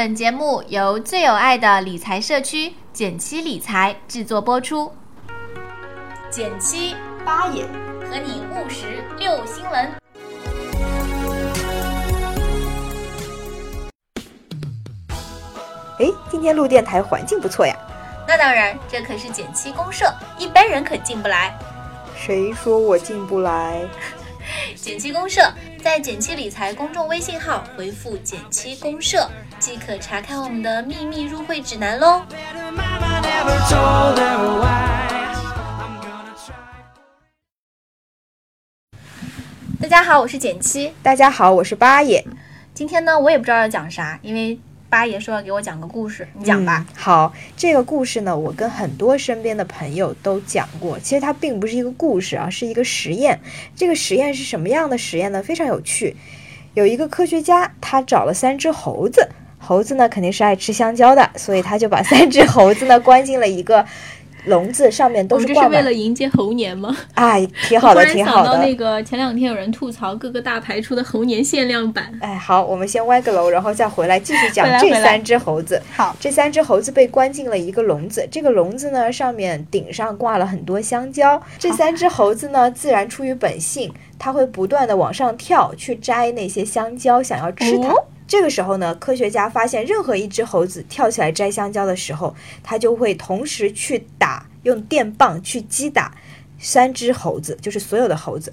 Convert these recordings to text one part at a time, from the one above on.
本节目由最有爱的理财社区简七理财制作播出。减七八爷和你务实六新闻。哎，今天录电台环境不错呀。那当然，这可是减七公社，一般人可进不来。谁说我进不来？减七公社在减七理财公众微信号回复“减七公社”即可查看我们的秘密入会指南喽。大家好，我是减七。大家好，我是八爷。今天呢，我也不知道要讲啥，因为八爷说要给我讲个故事，你讲吧。好，这个故事呢，我跟很多身边的朋友都讲过。其实它并不是一个故事啊，是一个实验。这个实验是什么样的实验呢？非常有趣。有一个科学家，他找了三只猴子，猴子呢肯定是爱吃香蕉的，所以他就把三只猴子呢关进了一个。笼子上面都是挂满。这是为了迎接猴年吗？哎，挺好的，挺好的。想到那个前两天有人吐槽各个大牌出的猴年限量版。哎，好，我们先歪个楼，然后再回来继续讲这三只猴子。好，这三只猴子被关进了一个笼子，这个笼子呢上面顶上挂了很多香蕉。这三只猴子呢，自然出于本性，它会不断的往上跳去摘那些香蕉，想要吃它。这个时候呢，科学家发现任何一只猴子跳起来摘香蕉的时候，它就会同时去打。用电棒去击打三只猴子，就是所有的猴子。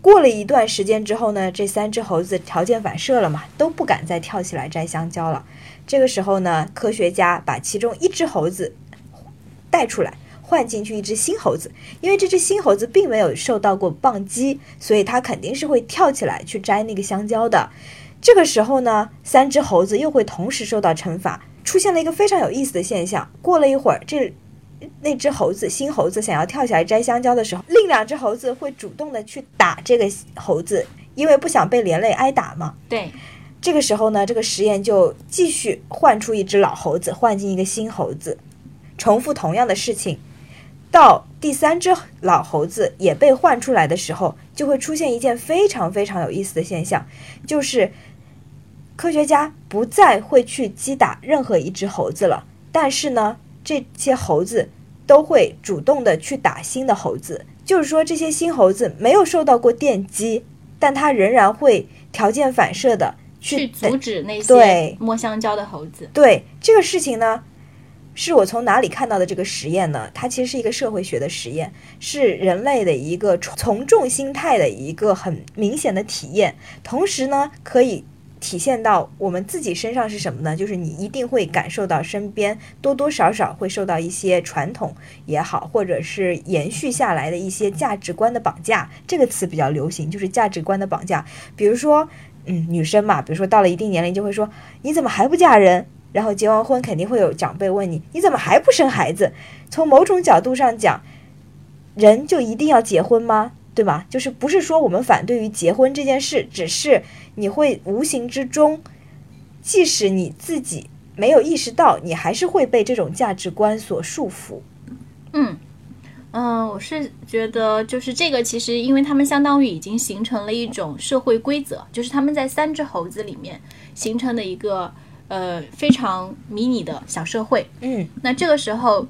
过了一段时间之后呢，这三只猴子条件反射了嘛，都不敢再跳起来摘香蕉了。这个时候呢，科学家把其中一只猴子带出来，换进去一只新猴子。因为这只新猴子并没有受到过棒击，所以它肯定是会跳起来去摘那个香蕉的。这个时候呢，三只猴子又会同时受到惩罚。出现了一个非常有意思的现象。过了一会儿，这那只猴子，新猴子想要跳下来摘香蕉的时候，另两只猴子会主动的去打这个猴子，因为不想被连累挨打嘛。对，这个时候呢，这个实验就继续换出一只老猴子，换进一个新猴子，重复同样的事情。到第三只老猴子也被换出来的时候，就会出现一件非常非常有意思的现象，就是科学家不再会去击打任何一只猴子了，但是呢。这些猴子都会主动的去打新的猴子，就是说这些新猴子没有受到过电击，但它仍然会条件反射的去阻止那些摸香蕉的猴子。对这个事情呢，是我从哪里看到的这个实验呢？它其实是一个社会学的实验，是人类的一个从众心态的一个很明显的体验，同时呢可以。体现到我们自己身上是什么呢？就是你一定会感受到身边多多少少会受到一些传统也好，或者是延续下来的一些价值观的绑架。这个词比较流行，就是价值观的绑架。比如说，嗯，女生嘛，比如说到了一定年龄就会说，你怎么还不嫁人？然后结完婚肯定会有长辈问你，你怎么还不生孩子？从某种角度上讲，人就一定要结婚吗？对吧？就是不是说我们反对于结婚这件事，只是你会无形之中，即使你自己没有意识到，你还是会被这种价值观所束缚。嗯嗯，我是觉得就是这个，其实因为他们相当于已经形成了一种社会规则，就是他们在三只猴子里面形成的一个呃非常迷你的小社会。嗯，那这个时候。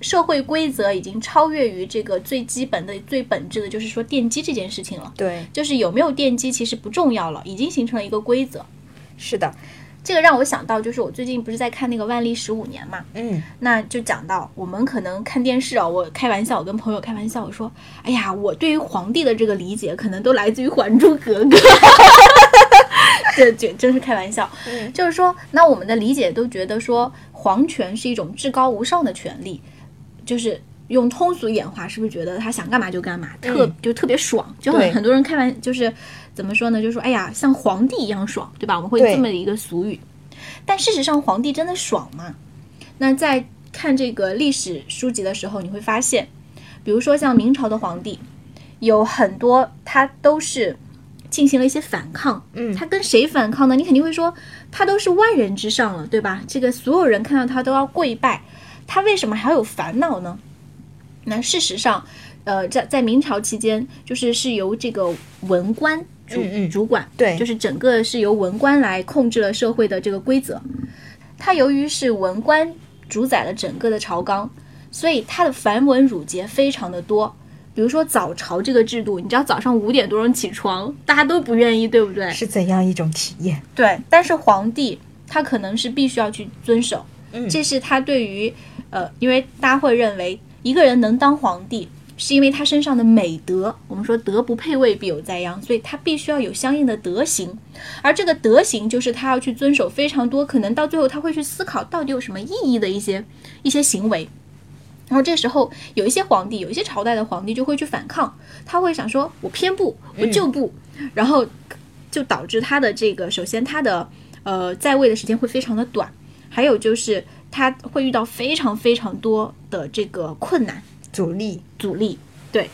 社会规则已经超越于这个最基本的、最本质的，就是说电击这件事情了。对，就是有没有电击其实不重要了，已经形成了一个规则。是的，这个让我想到，就是我最近不是在看那个《万历十五年》嘛，嗯，那就讲到我们可能看电视啊，我开玩笑，我跟朋友开玩笑，我说，哎呀，我对于皇帝的这个理解，可能都来自于《还珠格格》。这这真是开玩笑，嗯就是说，那我们的理解都觉得说，皇权是一种至高无上的权利。就是用通俗演化，是不是觉得他想干嘛就干嘛，特就特别爽？就很很多人开完就是怎么说呢？就说哎呀，像皇帝一样爽，对吧？我们会这么一个俗语。但事实上，皇帝真的爽吗？那在看这个历史书籍的时候，你会发现，比如说像明朝的皇帝，有很多他都是进行了一些反抗。嗯，他跟谁反抗呢？你肯定会说，他都是万人之上了，对吧？这个所有人看到他都要跪拜。他为什么还要有烦恼呢？那事实上，呃，在在明朝期间，就是是由这个文官主主管，对就是整个是由文官来控制了社会的这个规则。他由于是文官主宰了整个的朝纲，所以他的繁文缛节非常的多。比如说早朝这个制度，你知道早上五点多钟起床，大家都不愿意，对不对？是怎样一种体验？对，但是皇帝他可能是必须要去遵守，嗯这是他对于呃，因为大家会认为一个人能当皇帝，是因为他身上的美德。我们说德不配位，必有灾殃，所以他必须要有相应的德行，而这个德行就是他要去遵守非常多，可能到最后他会去思考到底有什么意义的一些一些行为。然后这时候有一些皇帝，有一些朝代的皇帝就会去反抗，他会想说：“我偏不，我就不。然后就导致他的这个，首先他的呃在位的时间会非常的短，还有就是他会遇到非常非常多的这个困难阻力，阻力。对，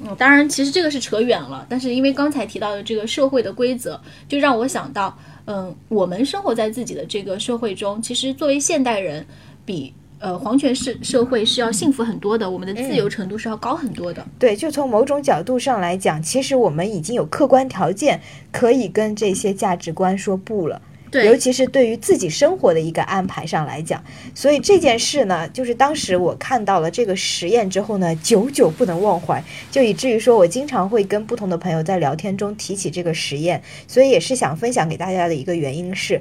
嗯，当然其实这个是扯远了，但是因为刚才提到的这个社会的规则，就让我想到，嗯，我们生活在自己的这个社会中，其实作为现代人，比呃皇权社社会是要幸福很多的，我们的自由程度是要高很多的。对，就从某种角度上来讲，其实我们已经有客观条件可以跟这些价值观说不了。尤其是对于自己生活的一个安排上来讲，所以这件事呢，就是当时我看到了这个实验之后呢，久久不能忘怀，就以至于说我经常会跟不同的朋友在聊天中提起这个实验，所以也是想分享给大家的一个原因是，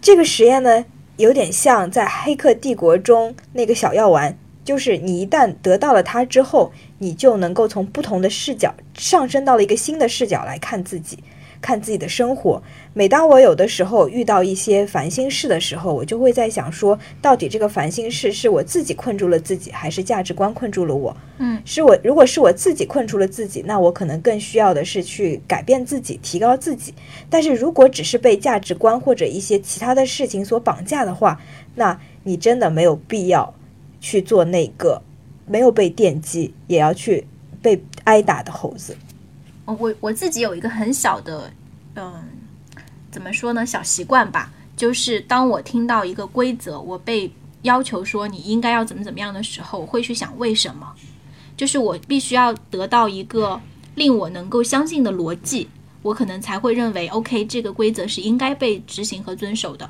这个实验呢，有点像在《黑客帝国》中那个小药丸。就是你一旦得到了它之后，你就能够从不同的视角上升到了一个新的视角来看自己，看自己的生活。每当我有的时候遇到一些烦心事的时候，我就会在想说，到底这个烦心事是我自己困住了自己，还是价值观困住了我？嗯，是我如果是我自己困住了自己，那我可能更需要的是去改变自己，提高自己。但是如果只是被价值观或者一些其他的事情所绑架的话，那你真的没有必要去做那个没有被电击也要去被挨打的猴子。我我自己有一个很小的，嗯，怎么说呢，小习惯吧，就是当我听到一个规则，我被要求说你应该要怎么怎么样的时候，我会去想为什么，就是我必须要得到一个令我能够相信的逻辑，我可能才会认为 OK，这个规则是应该被执行和遵守的。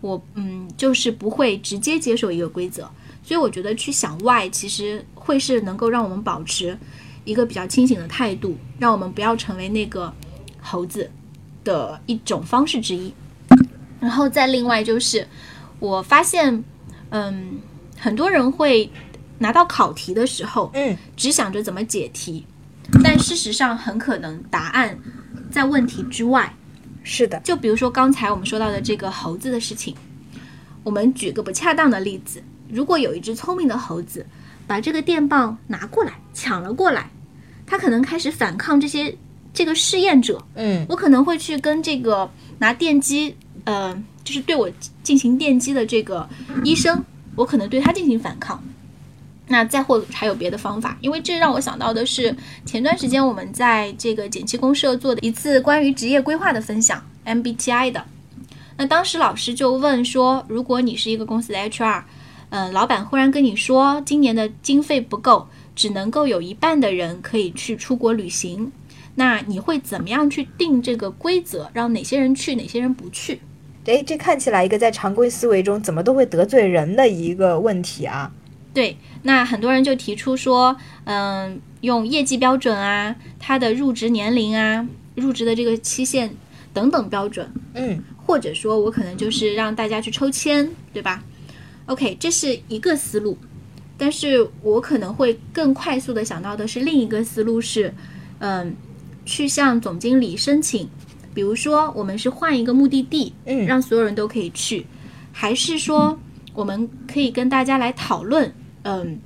我嗯，就是不会直接接受一个规则，所以我觉得去想 why 其实会是能够让我们保持一个比较清醒的态度，让我们不要成为那个猴子的一种方式之一。然后再另外就是，我发现，嗯，很多人会拿到考题的时候，嗯，只想着怎么解题，但事实上很可能答案在问题之外。是的，就比如说刚才我们说到的这个猴子的事情，我们举个不恰当的例子，如果有一只聪明的猴子把这个电棒拿过来抢了过来，它可能开始反抗这些这个试验者，嗯我可能会去跟这个拿电击，呃，就是对我进行电击的这个医生，我可能对他进行反抗。那再或还有别的方法，因为这让我想到的是前段时间我们在这个减气公社做的一次关于职业规划的分享，MBTI 的。那当时老师就问说，如果你是一个公司的 HR，嗯、老板忽然跟你说今年的经费不够，只能够有一半的人可以去出国旅行，那你会怎么样去定这个规则，让哪些人去，哪些人不去？诶，这看起来一个在常规思维中怎么都会得罪人的一个问题啊。对，那很多人就提出说，嗯，用业绩标准啊，他的入职年龄啊，入职的这个期限等等标准，嗯或者说我可能就是让大家去抽签，对吧？OK，这是一个思路，但是我可能会更快速的想到的是另一个思路是，嗯，去向总经理申请，比如说我们是换一个目的地，嗯让所有人都可以去，还是说我们可以跟大家来讨论，嗯，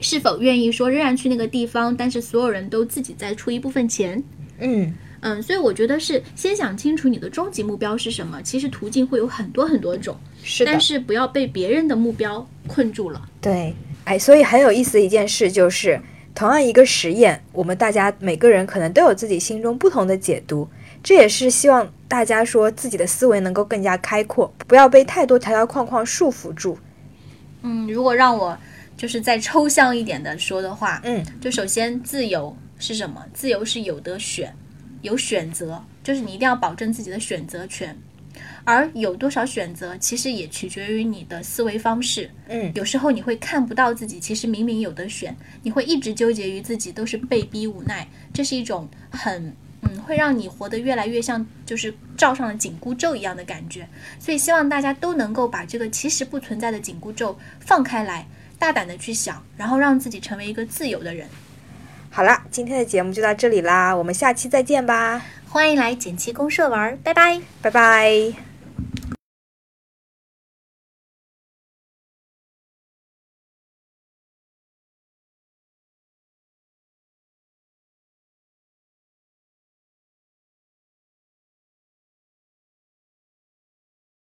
是否愿意说仍然去那个地方，但是所有人都自己再出一部分钱，嗯嗯，所以我觉得是先想清楚你的终极目标是什么。其实途径会有很多很多种，是但，是不要被别人的目标困住了。对，哎，所以很有意思的一件事就是，同样一个实验，我们大家每个人可能都有自己心中不同的解读。这也是希望大家说自己的思维能够更加开阔，不要被太多条条框框束缚住。嗯，如果让我就是再抽象一点的说的话，嗯就首先自由是什么？自由是有得选，有选择，就是你一定要保证自己的选择权。而有多少选择，其实也取决于你的思维方式。嗯有时候你会看不到自己其实明明有的选，你会一直纠结于自己都是被逼无奈，这是一种很嗯会让你活得越来越像就是罩上了紧箍咒一样的感觉。所以希望大家都能够把这个其实不存在的紧箍咒放开来，大胆的去想，然后让自己成为一个自由的人。好啦，今天的节目就到这里啦，我们下期再见吧，欢迎来减七公社玩，拜拜。拜拜。